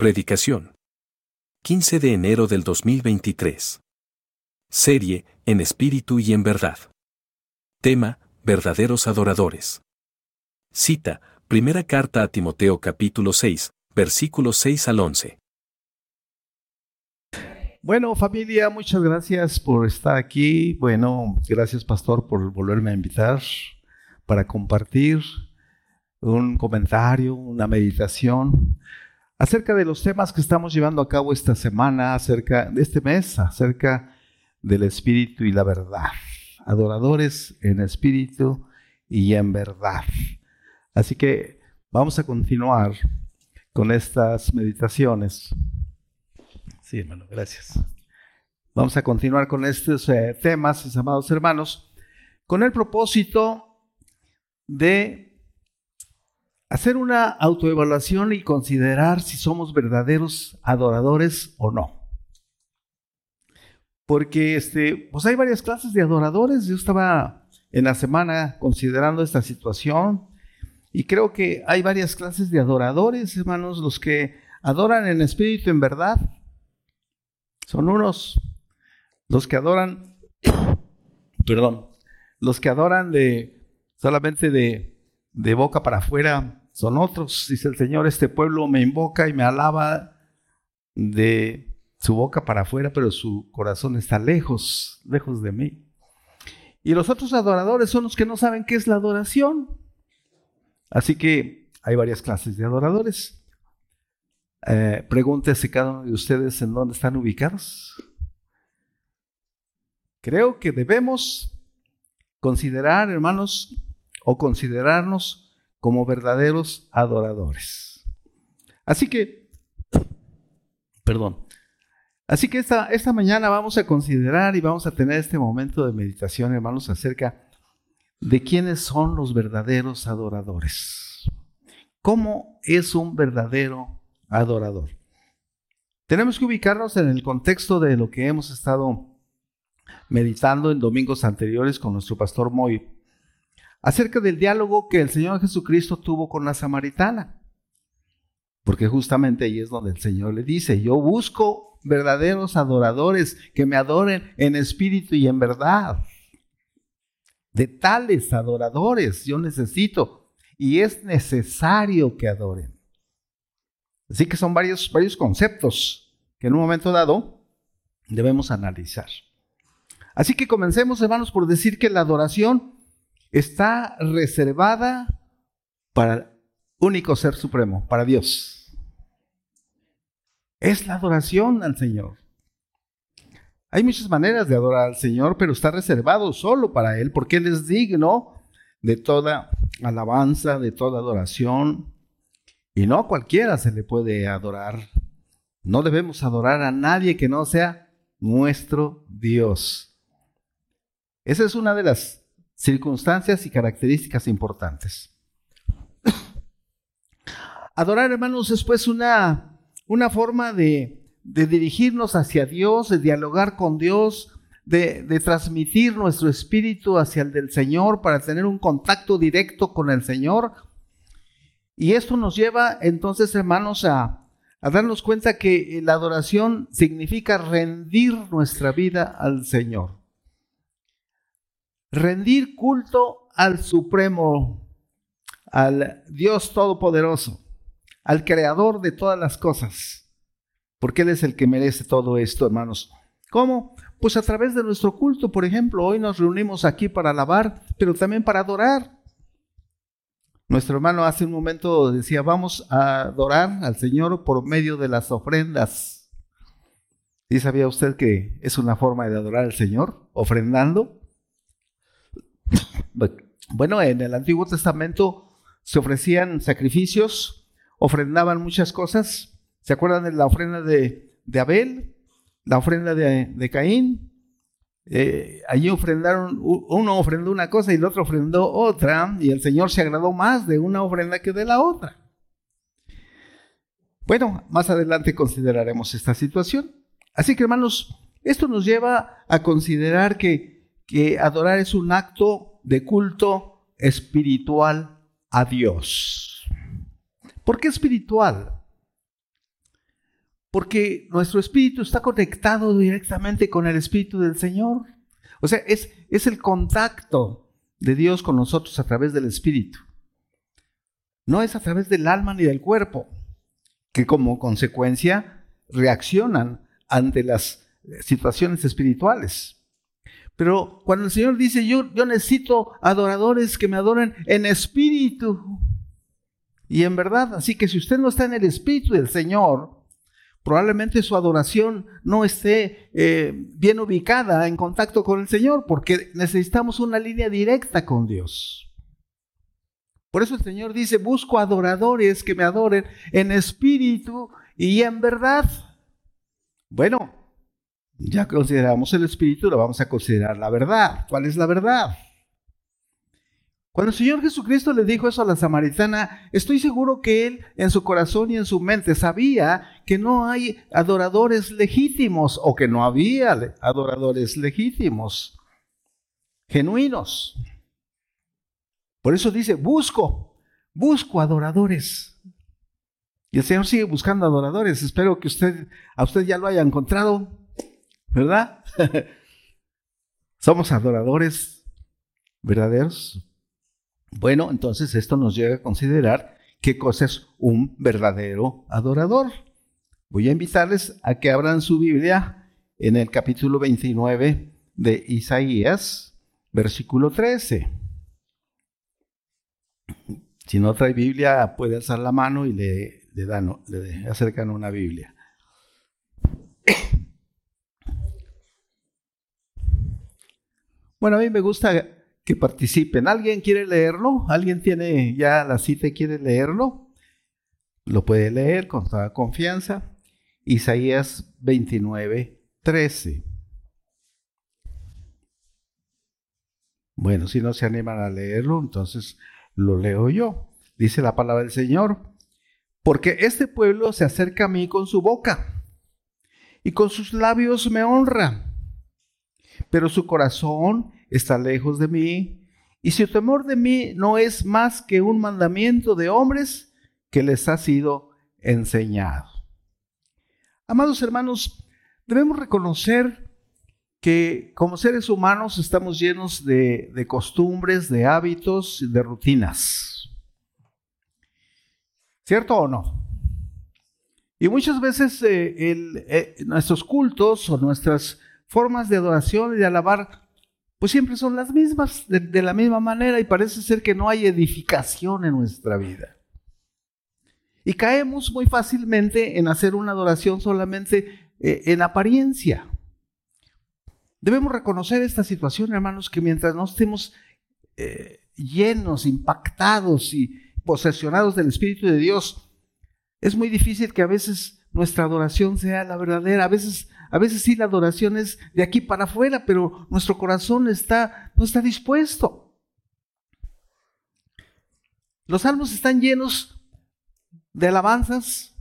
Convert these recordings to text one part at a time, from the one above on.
Predicación. 15 de enero del 2023. Serie, en espíritu y en verdad. Tema, verdaderos adoradores. Cita, primera carta a Timoteo capítulo 6, versículos 6 al 11. Bueno, familia, muchas gracias por estar aquí. Bueno, gracias pastor por volverme a invitar para compartir un comentario, una meditación acerca de los temas que estamos llevando a cabo esta semana, acerca de este mes, acerca del espíritu y la verdad. Adoradores en espíritu y en verdad. Así que vamos a continuar con estas meditaciones. Sí, hermano, gracias. Vamos a continuar con estos eh, temas, mis amados hermanos, con el propósito de hacer una autoevaluación y considerar si somos verdaderos adoradores o no. Porque este, pues hay varias clases de adoradores. Yo estaba en la semana considerando esta situación y creo que hay varias clases de adoradores, hermanos, los que adoran en espíritu en verdad son unos, los que adoran, perdón, los que adoran de solamente de, de boca para afuera son otros. Dice el Señor, este pueblo me invoca y me alaba de su boca para afuera, pero su corazón está lejos, lejos de mí. Y los otros adoradores son los que no saben qué es la adoración. Así que hay varias clases de adoradores. Eh, pregúntese cada uno de ustedes en dónde están ubicados. Creo que debemos considerar, hermanos, o considerarnos como verdaderos adoradores. Así que, perdón, así que esta, esta mañana vamos a considerar y vamos a tener este momento de meditación, hermanos, acerca de quiénes son los verdaderos adoradores. ¿Cómo es un verdadero adorador. Tenemos que ubicarnos en el contexto de lo que hemos estado meditando en domingos anteriores con nuestro pastor Moy, acerca del diálogo que el Señor Jesucristo tuvo con la samaritana. Porque justamente ahí es donde el Señor le dice, yo busco verdaderos adoradores que me adoren en espíritu y en verdad. De tales adoradores yo necesito y es necesario que adoren. Así que son varios, varios conceptos que en un momento dado debemos analizar. Así que comencemos, hermanos, por decir que la adoración está reservada para el único ser supremo, para Dios. Es la adoración al Señor. Hay muchas maneras de adorar al Señor, pero está reservado solo para Él, porque Él es digno de toda alabanza, de toda adoración, y no a cualquiera se le puede adorar. No debemos adorar a nadie que no sea nuestro Dios. Esa es una de las circunstancias y características importantes. Adorar, hermanos, es pues una, una forma de, de, dirigirnos hacia Dios, de dialogar con Dios, de, de transmitir nuestro espíritu hacia el del Señor para tener un contacto directo con el Señor y esto nos lleva entonces, hermanos, a, darnos cuenta que la adoración significa rendir nuestra vida al Señor. Rendir culto al Supremo, al Dios Todopoderoso, al Creador de todas las cosas, porque Él es el que merece todo esto, hermanos. ¿Cómo? Pues a través de nuestro culto, por ejemplo, hoy nos reunimos aquí para alabar, pero también para adorar. Nuestro hermano hace un momento decía, vamos a adorar al Señor por medio de las ofrendas. ¿Y sabía usted que es una forma de adorar al Señor? Ofrendando. Bueno, en el Antiguo Testamento se ofrecían sacrificios, ofrendaban muchas cosas. ¿Se acuerdan de la ofrenda de, Abel? La ofrenda de, Caín, eh, allí ofrendaron, uno ofrendó una cosa y el otro ofrendó otra, y el Señor se agradó más de una ofrenda que de la otra. Bueno, más adelante consideraremos esta situación. Así que hermanos, esto nos lleva a considerar que, que adorar es un acto de culto espiritual a Dios. ¿Por qué espiritual? Porque nuestro espíritu está conectado directamente con el espíritu del Señor. O sea, es, es el contacto de Dios con nosotros a través del espíritu. No es a través del alma ni del cuerpo, que como consecuencia reaccionan ante las situaciones espirituales. Pero cuando el Señor dice, yo, yo necesito adoradores que me adoren en espíritu y en verdad, así que si usted no está en el espíritu del Señor, probablemente su adoración no esté eh, bien ubicada en contacto con el Señor, porque necesitamos una línea directa con Dios. Por eso el Señor dice, busco adoradores que me adoren en espíritu y en verdad. Bueno, ya consideramos el espíritu, lo vamos a considerar la verdad. ¿Cuál es la verdad? Cuando el Señor Jesucristo le dijo eso a la samaritana, estoy seguro que él en su corazón y en su mente sabía que no hay adoradores legítimos o que no había adoradores legítimos, genuinos. Por eso dice, busco, busco adoradores. Y el Señor sigue buscando adoradores. Espero que usted, a usted ya lo haya encontrado, ¿verdad? Somos adoradores verdaderos. Bueno, entonces esto nos llega a considerar qué cosa es un verdadero adorador. Voy a invitarles a que abran su Biblia en el capítulo 29 de Isaías, versículo 13. Si no trae Biblia, puede alzar la mano y le, dan, le acercan una Biblia. Bueno, a mí me gusta que participen. ¿Alguien quiere leerlo? ¿Alguien tiene ya la cita y quiere leerlo? Lo puede leer con toda confianza. Isaías 29, 13. Bueno, si no se animan a leerlo, entonces lo leo yo. Dice la palabra del Señor. Porque este pueblo se acerca a mí con su boca y con sus labios me honra, pero su corazón está lejos de mí, y el temor de mí no es más que un mandamiento de hombres que les ha sido enseñado. Amados hermanos, debemos reconocer que como seres humanos estamos llenos de, costumbres, de hábitos, de rutinas. ¿Cierto o no? Y muchas veces eh, eh, nuestros cultos o nuestras formas de adoración y de alabar pues siempre son las mismas, de, la misma manera, y parece ser que no hay edificación en nuestra vida. Y caemos muy fácilmente en hacer una adoración solamente eh, en apariencia. Debemos reconocer esta situación, hermanos, que mientras no estemos eh, llenos, impactados y posesionados del Espíritu de Dios, es muy difícil que a veces nuestra adoración sea la verdadera. A veces a veces sí la adoración es de aquí para afuera, pero nuestro corazón está, no está dispuesto. Los salmos están llenos de alabanzas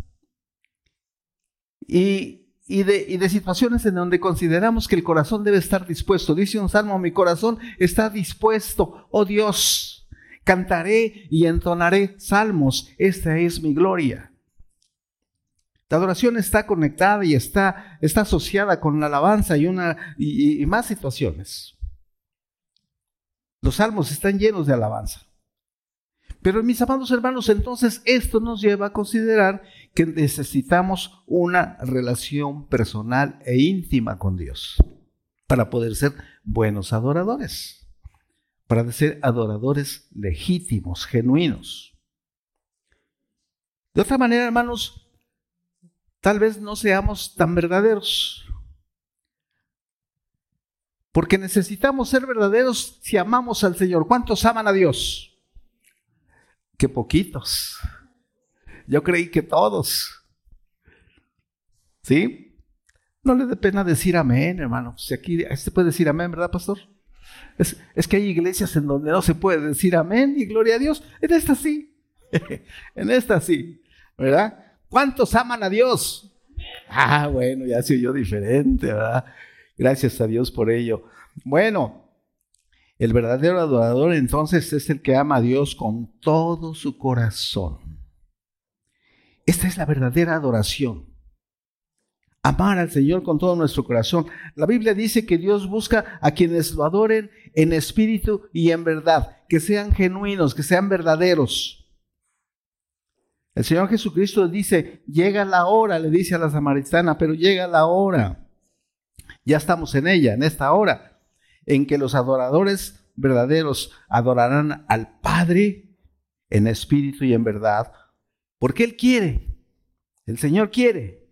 y, de, y, de, situaciones en donde consideramos que el corazón debe estar dispuesto. Dice un salmo, mi corazón está dispuesto, oh Dios, cantaré y entonaré salmos, esta es mi gloria. La adoración está conectada y está, está asociada con la alabanza y, una, y, más situaciones. Los salmos están llenos de alabanza. Pero mis amados hermanos, entonces esto nos lleva a considerar que necesitamos una relación personal e íntima con Dios para poder ser buenos adoradores, para ser adoradores legítimos, genuinos. De otra manera, hermanos, tal vez no seamos tan verdaderos. Porque necesitamos ser verdaderos si amamos al Señor. ¿Cuántos aman a Dios? Que poquitos. Yo creí que todos. ¿Sí? No le dé pena decir amén, hermano. Si aquí se puede decir amén, ¿verdad, pastor? Es, es, que hay iglesias en donde no se puede decir amén y gloria a Dios. En esta sí. en esta sí. ¿Verdad? ¿Cuántos aman a Dios? Ah, bueno, ya se oyó diferente, ¿verdad? Gracias a Dios por ello. Bueno, el verdadero adorador entonces es el que ama a Dios con todo su corazón. Esta es la verdadera adoración. amar al Señor con todo nuestro corazón. La Biblia dice que Dios busca a quienes lo adoren en espíritu y en verdad, que sean genuinos, que sean verdaderos. El Señor Jesucristo dice, llega la hora, le dice a la samaritana, pero llega la hora. Ya estamos en ella, en esta hora, en que los adoradores verdaderos adorarán al Padre en espíritu y en verdad, porque Él quiere, el Señor quiere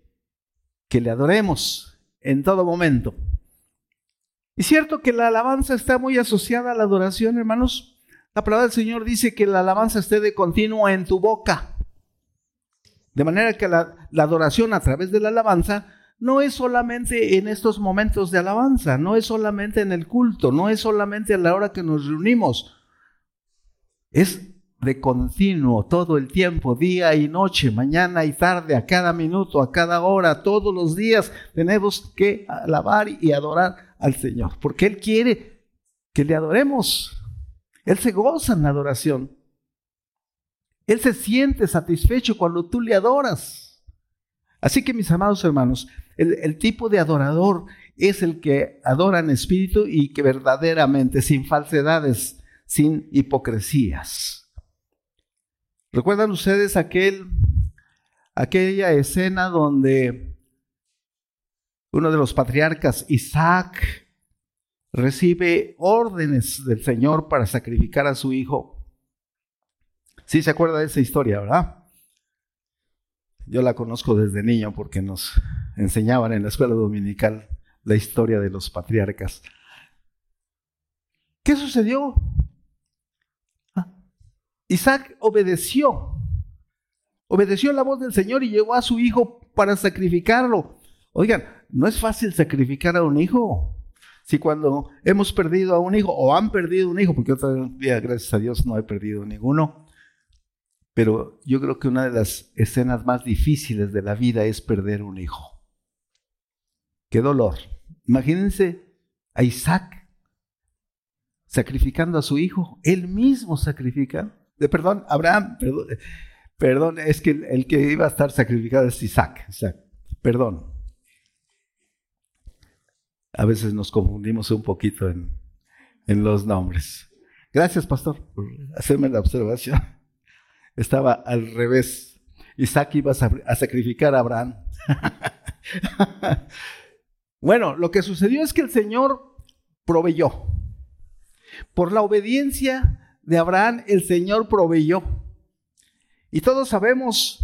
que le adoremos en todo momento. Y cierto que la alabanza está muy asociada a la adoración, hermanos. La palabra del Señor dice que la alabanza esté de continuo en tu boca. De manera que la, adoración a través de la alabanza no es solamente en estos momentos de alabanza, no es solamente en el culto, no es solamente a la hora que nos reunimos. Es de continuo, todo el tiempo, día y noche, mañana y tarde, a cada minuto, a cada hora, todos los días, tenemos que alabar y adorar al Señor, porque Él quiere que le adoremos. Él se goza en la adoración. Él se siente satisfecho cuando tú le adoras. Así que mis amados hermanos, el, tipo de adorador es el que adora en espíritu y que verdaderamente, sin falsedades, sin hipocresías. ¿Recuerdan ustedes aquel, aquella escena donde uno de los patriarcas, Isaac, recibe órdenes del Señor para sacrificar a su hijo? Sí se acuerda de esa historia, ¿verdad? Yo la conozco desde niño porque nos enseñaban en la escuela dominical la historia de los patriarcas. ¿Qué sucedió? Isaac obedeció. Obedeció la voz del Señor y llevó a su hijo para sacrificarlo. Oigan, no es fácil sacrificar a un hijo. Si cuando hemos perdido a un hijo o han perdido un hijo, porque yo todavía, gracias a Dios, no he perdido ninguno, pero yo creo que una de las escenas más difíciles de la vida es perder un hijo. Qué dolor. Imagínense a Isaac sacrificando a su hijo, él mismo sacrifica perdón, Abraham, perdón, es que el, que iba a estar sacrificado es Isaac, perdón. A veces nos confundimos un poquito en, en los nombres. Gracias, pastor, por hacerme la observación. Estaba al revés. Isaac iba a sacrificar a Abraham. bueno, lo que sucedió es que el Señor proveyó. Por la obediencia de Abraham el Señor proveyó. Y todos sabemos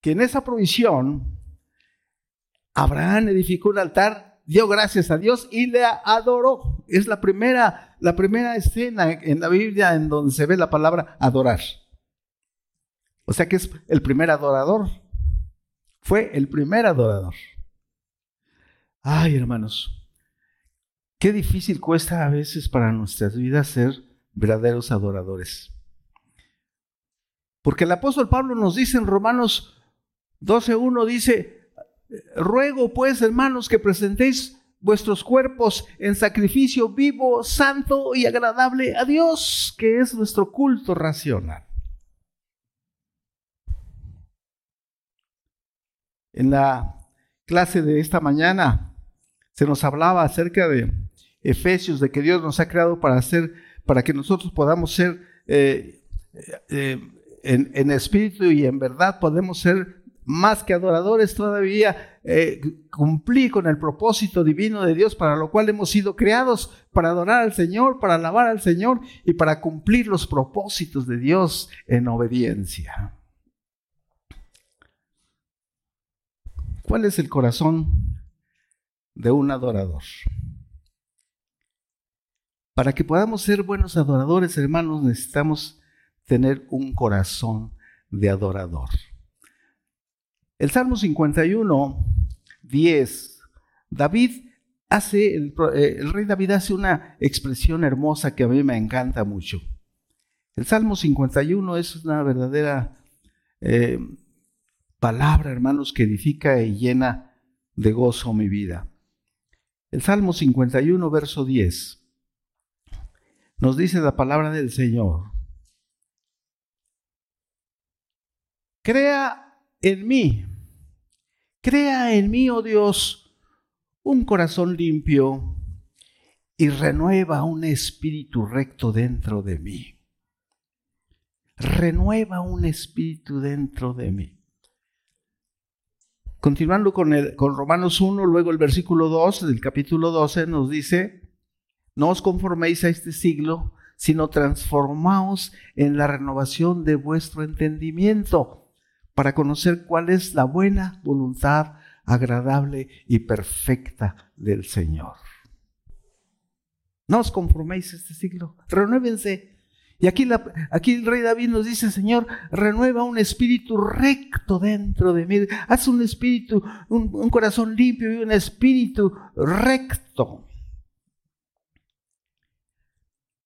que en esa provisión Abraham edificó un altar, dio gracias a Dios y le adoró. Es la primera, la primera escena en la Biblia en donde se ve la palabra adorar. O sea que es el primer adorador. Fue el primer adorador. Ay, hermanos, qué difícil cuesta a veces para nuestras vidas ser verdaderos adoradores. Porque el apóstol Pablo nos dice en Romanos 12.1, dice, ruego pues hermanos que presentéis vuestros cuerpos en sacrificio vivo, santo y agradable a Dios, que es nuestro culto racional. En la clase de esta mañana se nos hablaba acerca de Efesios, de que Dios nos ha creado para hacer para que nosotros podamos ser eh, eh, en, espíritu y en verdad, podemos ser más que adoradores todavía, eh, cumplir con el propósito divino de Dios para lo cual hemos sido creados, para adorar al Señor, para alabar al Señor y para cumplir los propósitos de Dios en obediencia. ¿Cuál es el corazón de un adorador? Para que podamos ser buenos adoradores, hermanos, necesitamos tener un corazón de adorador. El Salmo 51, 10, David hace, el, eh, el, rey David hace una expresión hermosa que a mí me encanta mucho. El Salmo 51 es una verdadera eh, palabra, hermanos, que edifica y llena de gozo mi vida. El Salmo 51, verso 10 nos dice la palabra del Señor. Crea en mí, Crea en mí, oh Dios, un corazón limpio y renueva un espíritu recto dentro de mí. Renueva un espíritu dentro de mí. Continuando con, Romanos 1, luego el versículo 2 del capítulo 12 nos dice, no os conforméis a este siglo, sino transformaos en la renovación de vuestro entendimiento para conocer cuál es la buena voluntad agradable y perfecta del Señor. No os conforméis a este siglo, renuévense. Y aquí, aquí el rey David nos dice, Señor, renueva un espíritu recto dentro de mí. Haz un espíritu, un corazón limpio y un espíritu recto.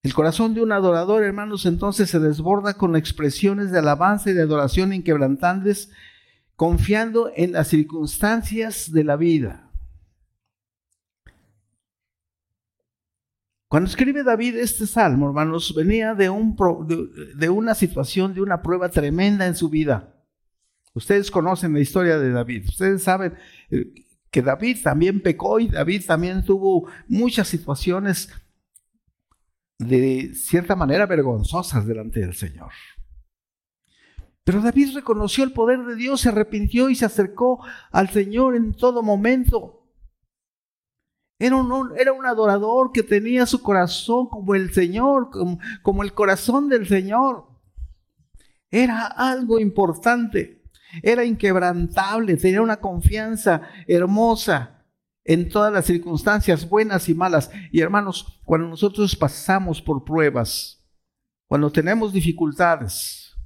El corazón de un adorador, hermanos, entonces se desborda con expresiones de alabanza y de adoración inquebrantables, confiando en las circunstancias de la vida. Cuando escribe David este salmo, hermanos, venía de, de, una situación, de una prueba tremenda en su vida. Ustedes conocen la historia de David. Ustedes saben eh, que David también pecó y David también tuvo muchas situaciones de cierta manera vergonzosas delante del Señor. Pero David reconoció el poder de Dios, se arrepintió y se acercó al Señor en todo momento. Era un, era un adorador que tenía su corazón como el Señor, como, como el corazón del Señor. Era algo importante, era inquebrantable, tenía una confianza hermosa en todas las circunstancias buenas y malas. Y hermanos, cuando nosotros pasamos por pruebas, cuando tenemos dificultades,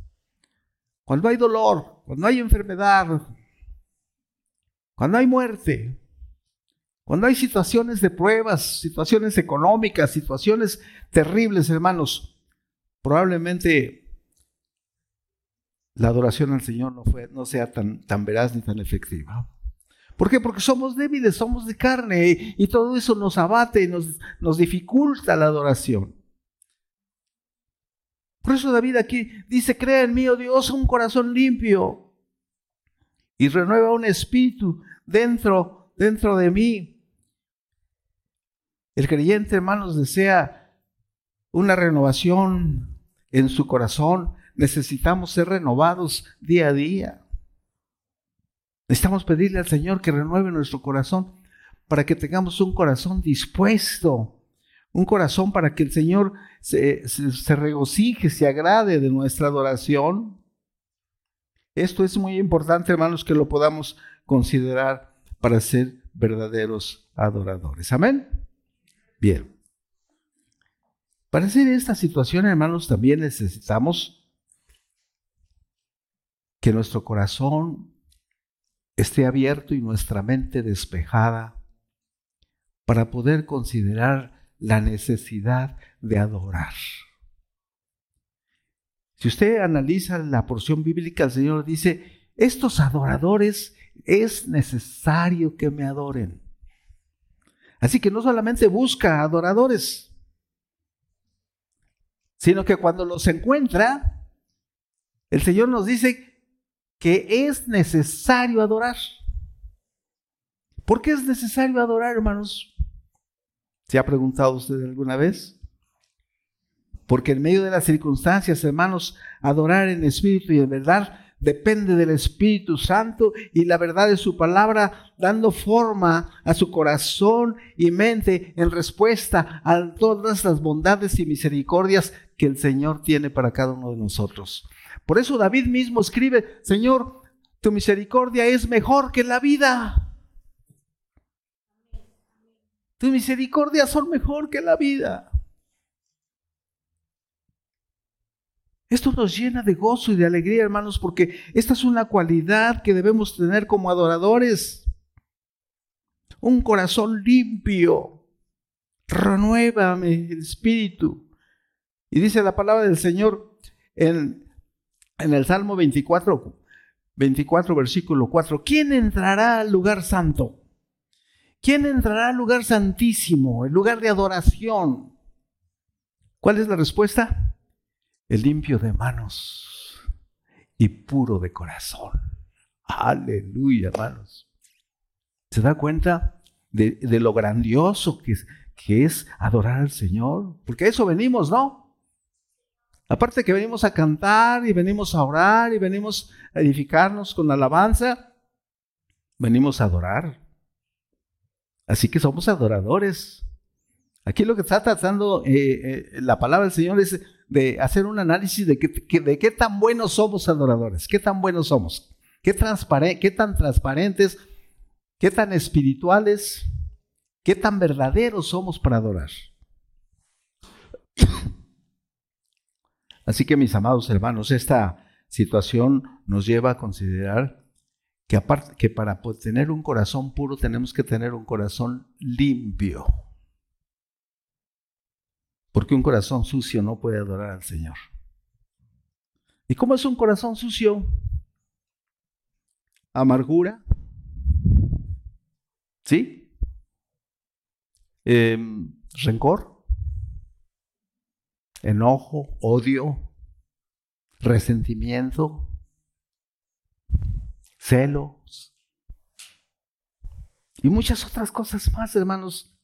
cuando hay dolor, cuando hay enfermedad, cuando hay muerte, cuando hay situaciones de pruebas, situaciones económicas, situaciones terribles, hermanos, probablemente la adoración al Señor no, sea tan, tan veraz ni tan efectiva. ¿Por qué? Porque somos débiles, somos de carne y, todo eso nos abate y nos, nos dificulta la adoración. Por eso David aquí dice, crea en mí, oh Dios, un corazón limpio y renueva un espíritu dentro, dentro de mí. El creyente, hermanos, desea una renovación en su corazón. Necesitamos ser renovados día a día. Necesitamos pedirle al Señor que renueve nuestro corazón para que tengamos un corazón dispuesto, un corazón para que el Señor se, regocije, se agrade de nuestra adoración. Esto es muy importante, hermanos, que lo podamos considerar para ser verdaderos adoradores. Amén. Bien. Para hacer esta situación, hermanos, también necesitamos que nuestro corazón esté abierto y nuestra mente despejada para poder considerar la necesidad de adorar. Si usted analiza la porción bíblica, el Señor dice, estos adoradores es necesario que me adoren. Así que no solamente busca adoradores, sino que cuando los encuentra, el Señor nos dice que es necesario adorar. ¿Por qué es necesario adorar, hermanos? ¿Se ha preguntado usted alguna vez? Porque en medio de las circunstancias, hermanos, adorar en espíritu y en verdad depende del Espíritu Santo y la verdad de su palabra, dando forma a su corazón y mente en respuesta a todas las bondades y misericordias que el Señor tiene para cada uno de nosotros. Por eso David mismo escribe, Señor, tu misericordia es mejor que la vida. Tu misericordia son mejor que la vida. Esto nos llena de gozo y de alegría, hermanos, porque esta es una cualidad que debemos tener como adoradores. Un corazón limpio. Renuévame el espíritu. Y dice la palabra del Señor en en el Salmo 24, 24, versículo 4, ¿quién entrará al lugar santo? ¿Quién entrará al lugar santísimo, el lugar de adoración? ¿Cuál es la respuesta? El limpio de manos y puro de corazón. Aleluya, hermanos. ¿Se da cuenta de, lo grandioso que es, que es adorar al Señor? Porque a eso venimos, ¿no? Aparte que venimos a cantar y venimos a orar y venimos a edificarnos con alabanza, venimos a adorar. Así que somos adoradores. Aquí lo que está tratando eh, eh, la palabra del Señor es de hacer un análisis de, qué tan buenos somos adoradores, qué tan buenos somos, qué, qué tan transparentes, qué tan espirituales, qué tan verdaderos somos para adorar. Así que mis amados hermanos, esta situación nos lleva a considerar que, aparte, que para tener un corazón puro tenemos que tener un corazón limpio. Porque un corazón sucio no puede adorar al Señor. ¿Y cómo es un corazón sucio? Amargura. ¿Sí? Em, rencor. Enojo, odio, resentimiento, celos y muchas otras cosas más, hermanos.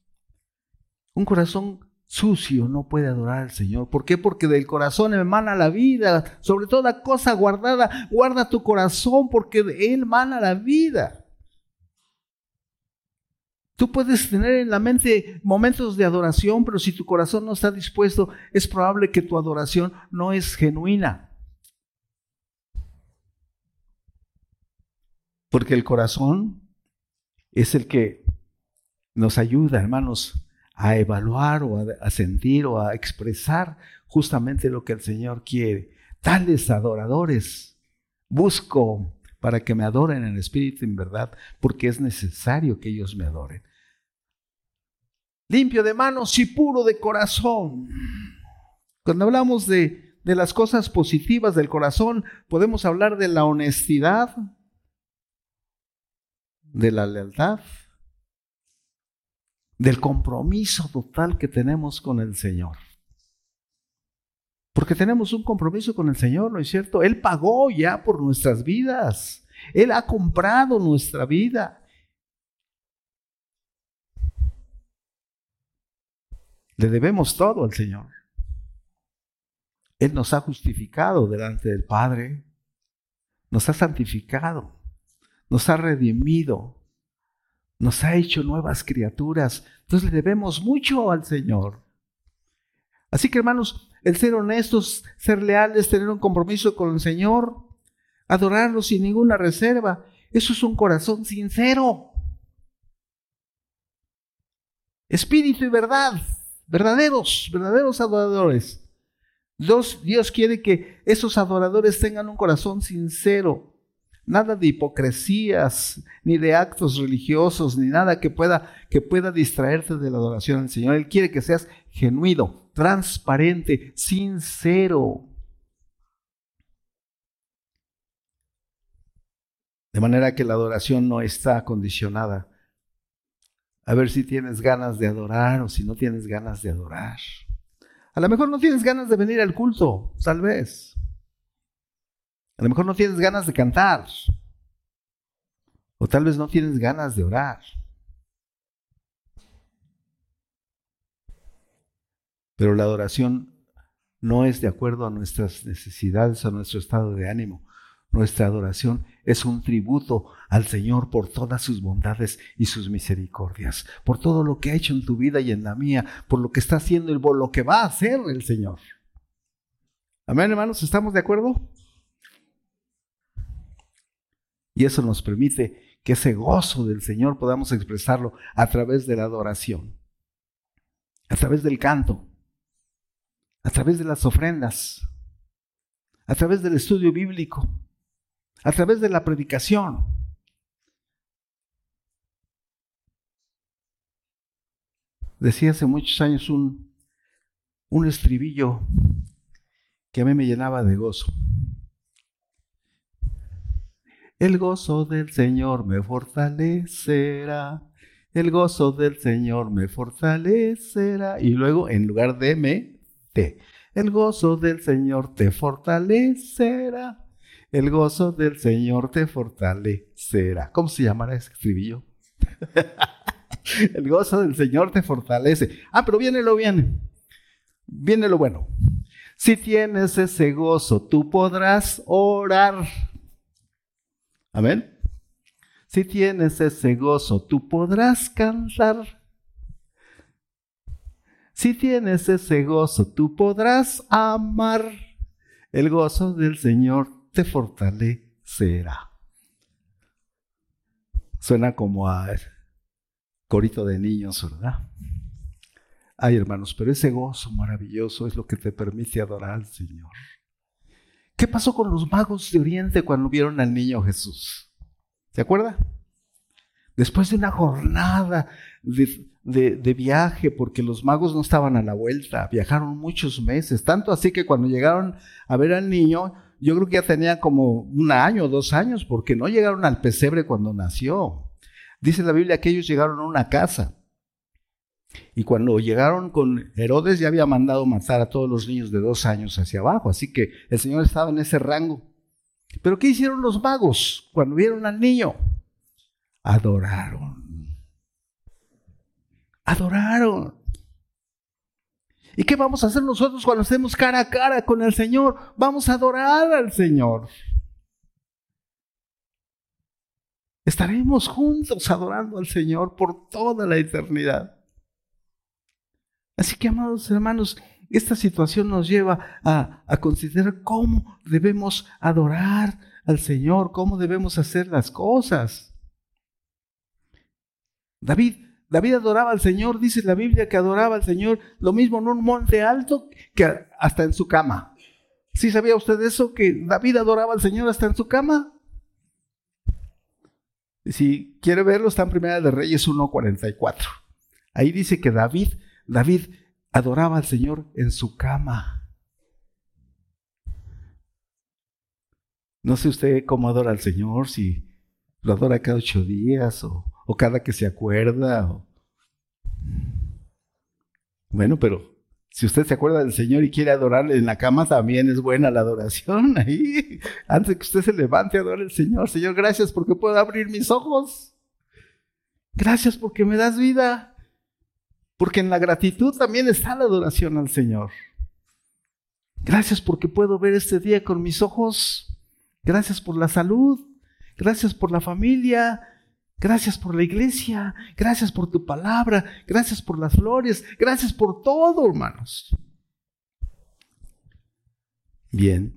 Un corazón sucio no puede adorar al Señor. ¿Por qué? Porque del corazón emana la vida. Sobre toda cosa guardada, guarda tu corazón porque de él emana la vida. Tú puedes tener en la mente momentos de adoración, pero si tu corazón no está dispuesto, es probable que tu adoración no es genuina. Porque el corazón es el que nos ayuda, hermanos, a evaluar o a, sentir o a expresar justamente lo que el Señor quiere. Tales adoradores busco para que me adoren en espíritu y en verdad, porque es necesario que ellos me adoren. Limpio de manos y puro de corazón. Cuando hablamos de, de las cosas positivas del corazón, podemos hablar de la honestidad, de la lealtad, del compromiso total que tenemos con el Señor. Porque tenemos un compromiso con el Señor, ¿no es cierto? Él pagó ya por nuestras vidas. Él ha comprado nuestra vida. Le debemos todo al Señor. Él nos ha justificado delante del Padre, nos ha santificado, nos ha redimido, nos ha hecho nuevas criaturas. Entonces le debemos mucho al Señor. Así que hermanos, el ser honestos, ser leales, tener un compromiso con el Señor, adorarlo sin ninguna reserva, eso es un corazón sincero. Espíritu y verdad, verdaderos, verdaderos adoradores. Dios, Dios quiere que esos adoradores tengan un corazón sincero. Nada de hipocresías, ni de actos religiosos, ni nada que pueda, que pueda distraerte de la adoración al Señor. Él quiere que seas genuino, transparente, sincero. De manera que la adoración no está condicionada a ver si tienes ganas de adorar o si no tienes ganas de adorar. A lo mejor no tienes ganas de venir al culto, tal vez. A lo mejor no tienes ganas de cantar. O tal vez no tienes ganas de orar. Pero la adoración no es de acuerdo a nuestras necesidades, a nuestro estado de ánimo. Nuestra adoración es un tributo al Señor por todas sus bondades y sus misericordias, por todo lo que ha hecho en tu vida y en la mía, por lo que está haciendo y por lo que va a hacer el Señor. Amén, hermanos, ¿estamos de acuerdo? Y eso nos permite que ese gozo del Señor podamos expresarlo a través de la adoración, a través del canto, a través de las ofrendas, a través del estudio bíblico, a través de la predicación. Decía hace muchos años un, un estribillo que a mí me llenaba de gozo. El gozo del Señor me fortalecerá. El gozo del Señor me fortalecerá. Y luego, en lugar de me, te. El gozo del Señor te fortalecerá. El gozo del Señor te fortalecerá. ¿Cómo se llamará ese escribillo? el gozo del Señor te fortalece. Ah, pero viene lo bien. Viene lo bueno. Si tienes ese gozo, tú podrás orar. Amén. Si tienes ese gozo, tú podrás cantar. Si tienes ese gozo, tú podrás amar. El gozo del Señor te fortalecerá. Suena como a corito de niños, ¿verdad? Ay, hermanos, pero ese gozo maravilloso es lo que te permite adorar al Señor. ¿Qué pasó con los magos de Oriente cuando vieron al niño Jesús? ¿Se acuerda? Después de una jornada de, de, viaje, porque los magos no estaban a la vuelta, viajaron muchos meses, tanto así que cuando llegaron a ver al niño, yo creo que ya tenía como un año o dos años, porque no llegaron al pesebre cuando nació. Dice la Biblia que ellos llegaron a una casa. Y cuando llegaron con Herodes ya había mandado matar a todos los niños de dos años hacia abajo, así que el Señor estaba en ese rango. Pero ¿qué hicieron los magos cuando vieron al niño? Adoraron. Adoraron. ¿Y qué vamos a hacer nosotros cuando estemos cara a cara con el Señor? Vamos a adorar al Señor. Estaremos juntos adorando al Señor por toda la eternidad. Así que, amados hermanos, esta situación nos lleva a, considerar cómo debemos adorar al Señor, cómo debemos hacer las cosas. David David adoraba al Señor, dice la Biblia que adoraba al Señor, lo mismo en un monte alto que hasta en su cama. ¿Sí sabía usted eso? Que David adoraba al Señor hasta en su cama. Si quiere verlo, está en Primera de Reyes 1.44. Ahí dice que David, David adoraba al Señor en su cama. No sé usted cómo adora al Señor, si lo adora cada ocho días o cada que se acuerda. Bueno, pero si usted se acuerda del Señor y quiere adorarle en la cama, también es buena la adoración ahí. Antes de que usted se levante, adore al Señor. Señor, gracias porque puedo abrir mis ojos. Gracias porque me das vida. Porque en la gratitud también está la adoración al Señor. Gracias porque puedo ver este día con mis ojos. Gracias por la salud. Gracias por la familia. Gracias por la iglesia, gracias por tu palabra, gracias por las flores, gracias por todo, hermanos. Bien.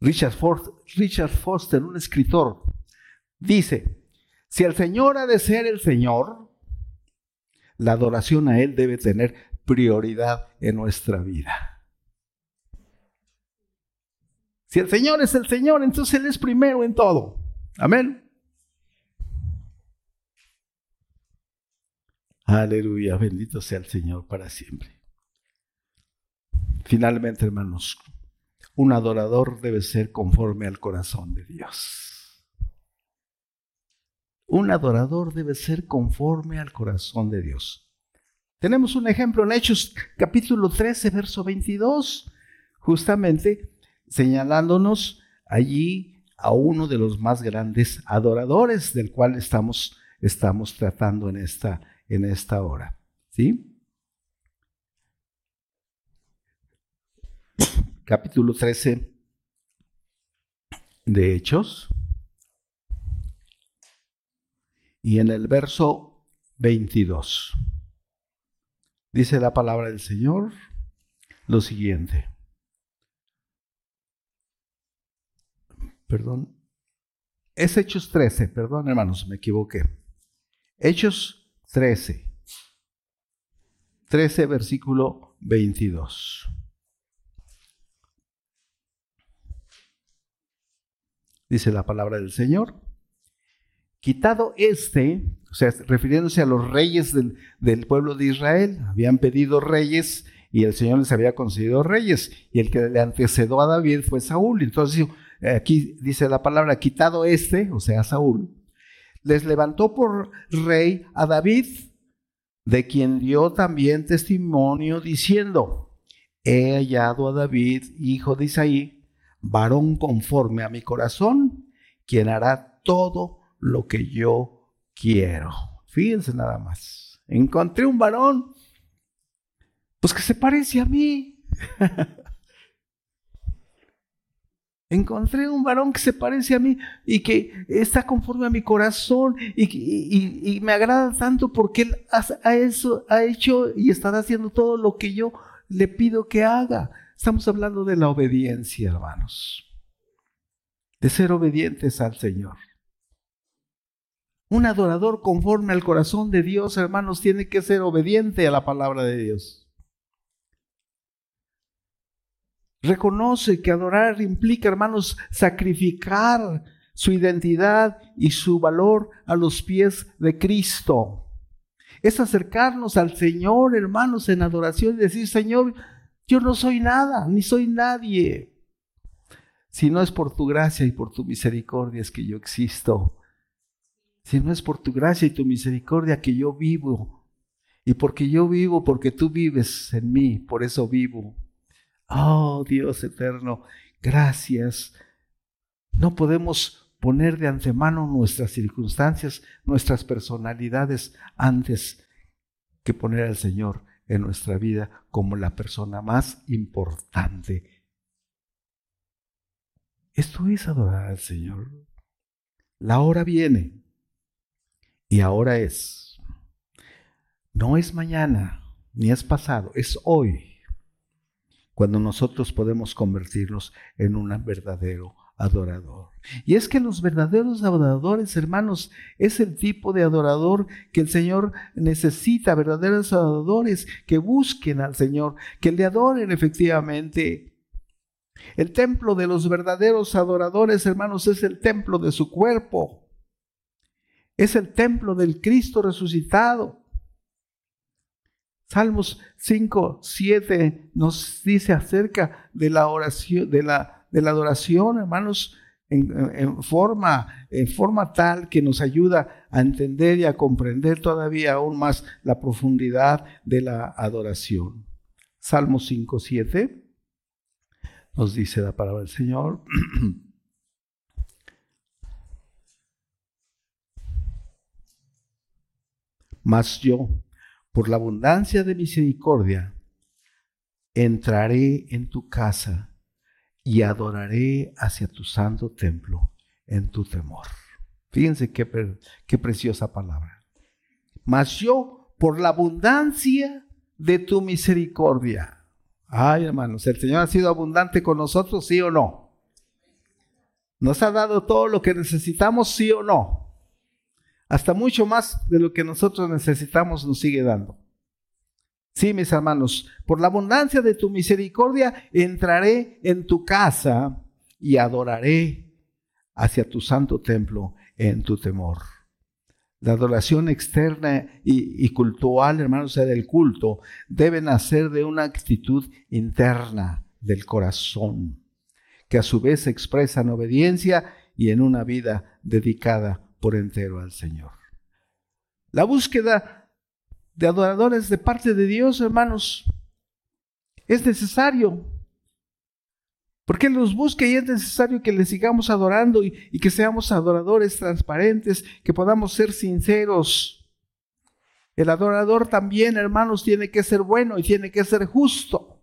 Richard, Richard Foster, un escritor, dice, si el Señor ha de ser el Señor, la adoración a Él debe tener prioridad en nuestra vida. Si el Señor es el Señor, entonces Él es primero en todo. Amén. Aleluya, bendito sea el Señor para siempre. Finalmente, hermanos, un adorador debe ser conforme al corazón de Dios. Un adorador debe ser conforme al corazón de Dios. Tenemos un ejemplo en Hechos capítulo 13, verso 22, justamente señalándonos allí a uno de los más grandes adoradores del cual estamos, estamos tratando en esta en esta hora. ¿Sí? Capítulo 13 de Hechos. Y en el verso 22 dice la palabra del Señor lo siguiente. Perdón. Es Hechos 13, perdón hermanos, me equivoqué. Hechos 13. 13, versículo 22. Dice la palabra del Señor. Quitado este, o sea, refiriéndose a los reyes del, pueblo de Israel, habían pedido reyes y el Señor les había concedido reyes, y el que le antecedió a David fue Saúl. Entonces, aquí dice la palabra, quitado este, o sea, Saúl, les levantó por rey a David, de quien dio también testimonio diciendo, he hallado a David, hijo de Isaí, varón conforme a mi corazón, quien hará todo lo que yo quiero. Fíjense nada más. Encontré un varón, pues que se parece a mí. Encontré un varón que se parece a mí y que está conforme a mi corazón y, me agrada tanto porque él ha hecho y estará haciendo todo lo que yo le pido que haga. Estamos hablando de la obediencia, hermanos. De ser obedientes al Señor. Un adorador conforme al corazón de Dios, hermanos, tiene que ser obediente a la palabra de Dios. Reconoce que adorar implica, hermanos, sacrificar su identidad y su valor a los pies de Cristo. Es acercarnos al Señor, hermanos, en adoración y decir, Señor, yo no soy nada, ni soy nadie. Si no es por tu gracia y por tu misericordia es que yo existo. Si no es por tu gracia y tu misericordia que yo vivo. Y porque yo vivo, porque tú vives en mí, por eso vivo. Oh Dios eterno, gracias. No podemos poner de antemano nuestras circunstancias, nuestras personalidades antes que poner al Señor en nuestra vida como la persona más importante. Esto es adorar al Señor. La hora viene y ahora es. No es mañana ni es pasado, es hoy cuando nosotros podemos convertirnos en un verdadero adorador. Y es que los verdaderos adoradores, hermanos, es el tipo de adorador que el Señor necesita, verdaderos adoradores que busquen al Señor, que le adoren efectivamente. El templo de los verdaderos adoradores, hermanos, es el templo de su cuerpo. Es el templo del Cristo resucitado. Salmos 5, 7 nos dice acerca de la oración, de la, adoración, hermanos, en, forma, en forma tal que nos ayuda a entender y a comprender todavía aún más la profundidad de la adoración. Salmos 5, 7 nos dice la palabra del Señor. Mas yo, por la abundancia de misericordia, entraré en tu casa y adoraré hacia tu santo templo en tu temor. Fíjense qué, qué preciosa palabra. Mas yo, por la abundancia de tu misericordia. Ay, hermanos, ¿el Señor ha sido abundante con nosotros, sí o no? ¿Nos ha dado todo lo que necesitamos, sí o no? Hasta mucho más de lo que nosotros necesitamos nos sigue dando. Sí, mis hermanos, por la abundancia de tu misericordia entraré en tu casa y adoraré hacia tu santo templo en tu temor. La adoración externa y, y cultural, hermanos, sea, del culto, debe nacer de una actitud interna del corazón, que a su vez se expresa en obediencia y en una vida dedicada por entero al Señor. La búsqueda de adoradores de parte de Dios, hermanos, es necesario. Porque Él los busca y es necesario que le sigamos adorando y, y que seamos adoradores transparentes, que podamos ser sinceros. El adorador también, hermanos, tiene que ser bueno y tiene que ser justo.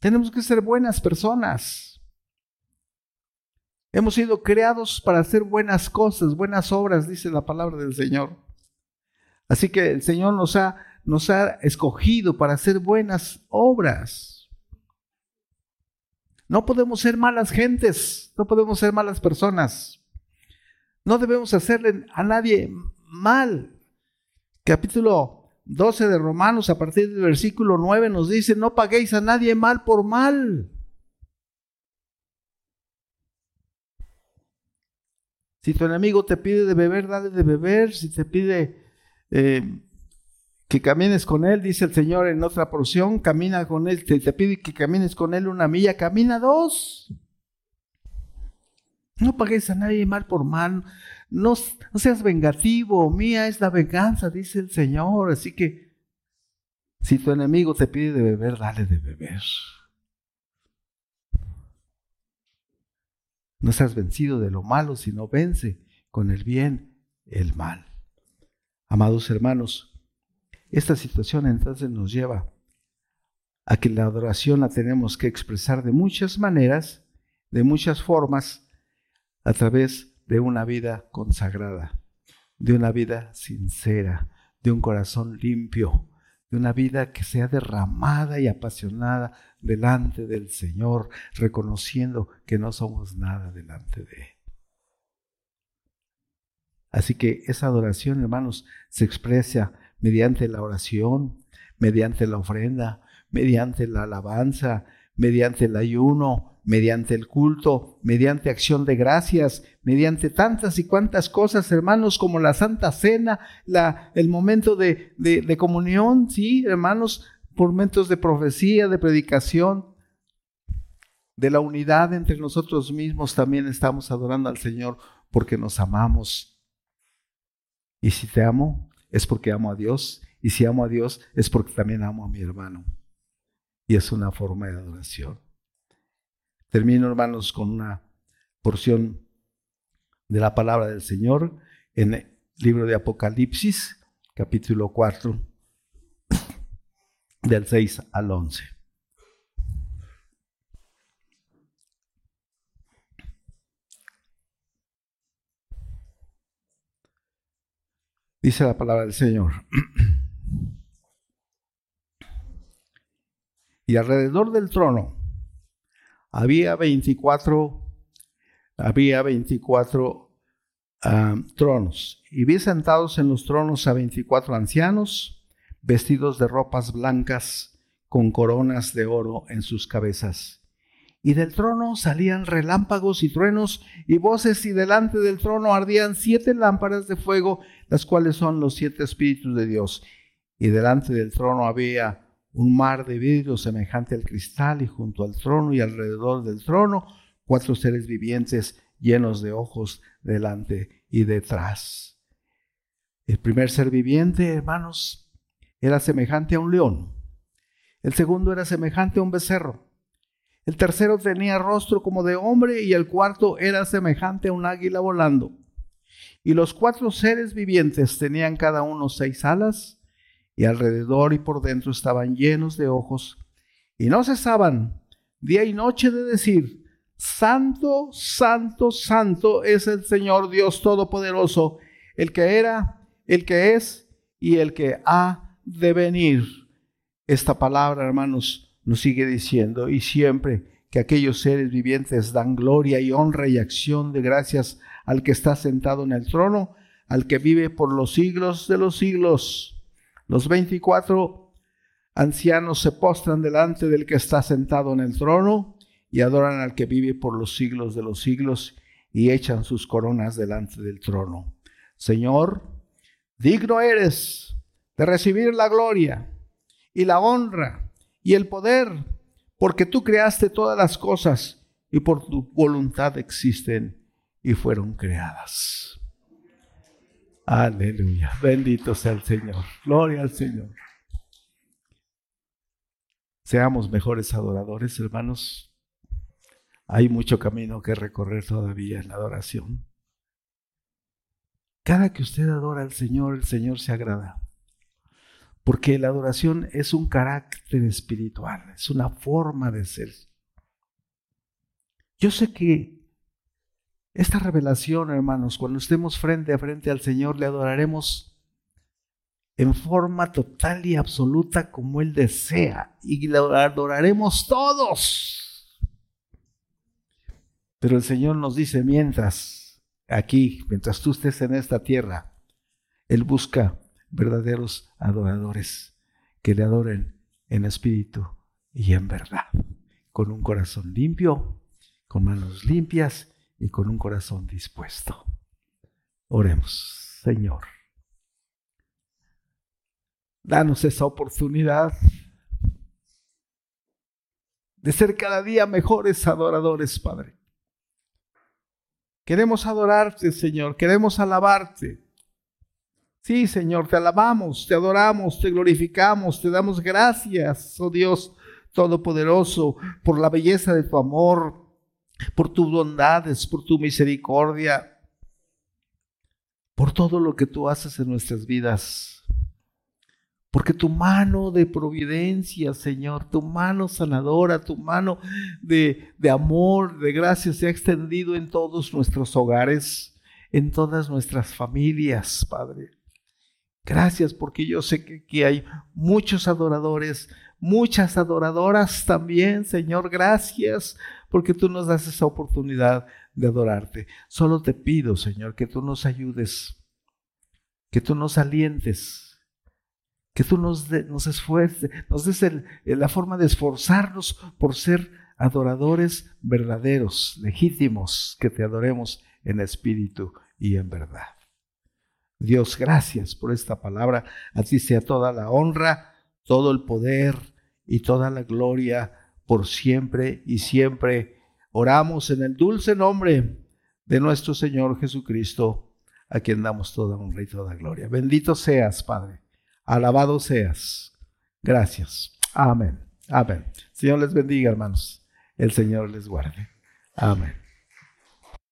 Tenemos que ser buenas personas. Hemos sido creados para hacer buenas cosas, buenas obras, dice la palabra del Señor. Así que el Señor nos ha, nos ha escogido para hacer buenas obras. No podemos ser malas gentes, no podemos ser malas personas. No debemos hacerle a nadie mal. Capítulo 12 de Romanos, a partir del versículo 9, nos dice, no paguéis a nadie mal por mal. Si tu enemigo te pide de beber, dale de beber. Si te pide eh, que camines con él, dice el Señor en otra porción, camina con él. Si te pide que camines con él una milla, camina dos. No pagues a nadie mal por mal. No, no seas vengativo. Mía es la venganza, dice el Señor. Así que si tu enemigo te pide de beber, dale de beber. No seas vencido de lo malo, sino vence con el bien el mal. Amados hermanos, esta situación entonces nos lleva a que la adoración la tenemos que expresar de muchas maneras, de muchas formas, a través de una vida consagrada, de una vida sincera, de un corazón limpio, de una vida que sea derramada y apasionada delante del Señor, reconociendo que no somos nada delante de Él. Así que esa adoración, hermanos, se expresa mediante la oración, mediante la ofrenda, mediante la alabanza, mediante el ayuno, mediante el culto, mediante acción de gracias, mediante tantas y cuantas cosas, hermanos, como la Santa Cena, el momento de, de, comunión, sí, hermanos, por momentos de profecía, de predicación, de la unidad entre nosotros mismos, también estamos adorando al Señor porque nos amamos. Y si te amo, es porque amo a Dios. Y si amo a Dios, es porque también amo a mi hermano. Es una forma de adoración. Termino, hermanos, con una porción de la palabra del Señor en el libro de Apocalipsis, capítulo 4, del 6 al 11. Dice la palabra del Señor. y alrededor del trono había 24, había 24 ah, tronos. Y vi sentados en los tronos a 24 ancianos, vestidos de ropas blancas, con coronas de oro en sus cabezas. Y del trono salían relámpagos y truenos y voces, y delante del trono ardían siete lámparas de fuego, las cuales son los siete espíritus de Dios. Y delante del trono había un mar de vidrio semejante al cristal y junto al trono y alrededor del trono cuatro seres vivientes llenos de ojos delante y detrás. El primer ser viviente, hermanos, era semejante a un león. El segundo era semejante a un becerro. El tercero tenía rostro como de hombre y el cuarto era semejante a un águila volando. Y los cuatro seres vivientes tenían cada uno seis alas y alrededor y por dentro estaban llenos de ojos, y no cesaban día y noche de decir, Santo, Santo, Santo es el Señor Dios Todopoderoso, el que era, el que es y el que ha de venir. Esta palabra, hermanos, nos sigue diciendo, y siempre que aquellos seres vivientes dan gloria y honra y acción de gracias al que está sentado en el trono, al que vive por los siglos de los siglos los veinticuatro ancianos se postran delante del que está sentado en el trono y adoran al que vive por los siglos de los siglos y echan sus coronas delante del trono. Señor, digno eres de recibir la gloria y la honra y el poder, porque tú creaste todas las cosas y por tu voluntad existen y fueron creadas. Aleluya. Bendito sea el Señor. Gloria al Señor. Seamos mejores adoradores, hermanos. Hay mucho camino que recorrer todavía en la adoración. Cada que usted adora al Señor, el Señor se agrada. Porque la adoración es un carácter espiritual, es una forma de ser. Yo sé que esta revelación, hermanos, cuando estemos frente a frente al Señor, le adoraremos en forma total y absoluta como Él desea y le adoraremos todos. Pero el Señor nos dice, mientras aquí, mientras tú estés en esta tierra, Él busca verdaderos adoradores que le adoren en espíritu y en verdad, con un corazón limpio, con manos limpias y con un corazón dispuesto. Oremos, Señor. Danos esa oportunidad de ser cada día mejores adoradores, Padre. Queremos adorarte, Señor, queremos alabarte. Sí, Señor, te alabamos, te adoramos, te glorificamos, te damos gracias, oh Dios Todopoderoso, por la belleza de tu amor, por tus bondades, por tu misericordia. por todo lo que tú haces en nuestras vidas. Porque tu mano de providencia, Señor, tu mano sanadora, tu mano de, de, amor, de gracia se ha extendido en todos nuestros hogares, en todas nuestras familias, Padre. Gracias porque yo sé que, que hay muchos adoradores, muchas adoradoras también, Señor. Gracias porque tú nos das esa oportunidad de adorarte. Solo te pido, Señor, que tú nos ayudes, que tú nos alientes, que tú nos, nos esfuerces, nos des la forma de esforzarnos por ser adoradores verdaderos, legítimos, que te adoremos en espíritu y en verdad. Dios, gracias por esta palabra. A ti sea toda la honra, todo el poder y toda la gloria por siempre y siempre. Oramos en el dulce nombre de nuestro Señor Jesucristo, a quien damos toda honra y toda gloria. Bendito seas, Padre. Alabado seas. Gracias. Amén. Amén. Señor les bendiga, hermanos. El Señor les guarde. Amén.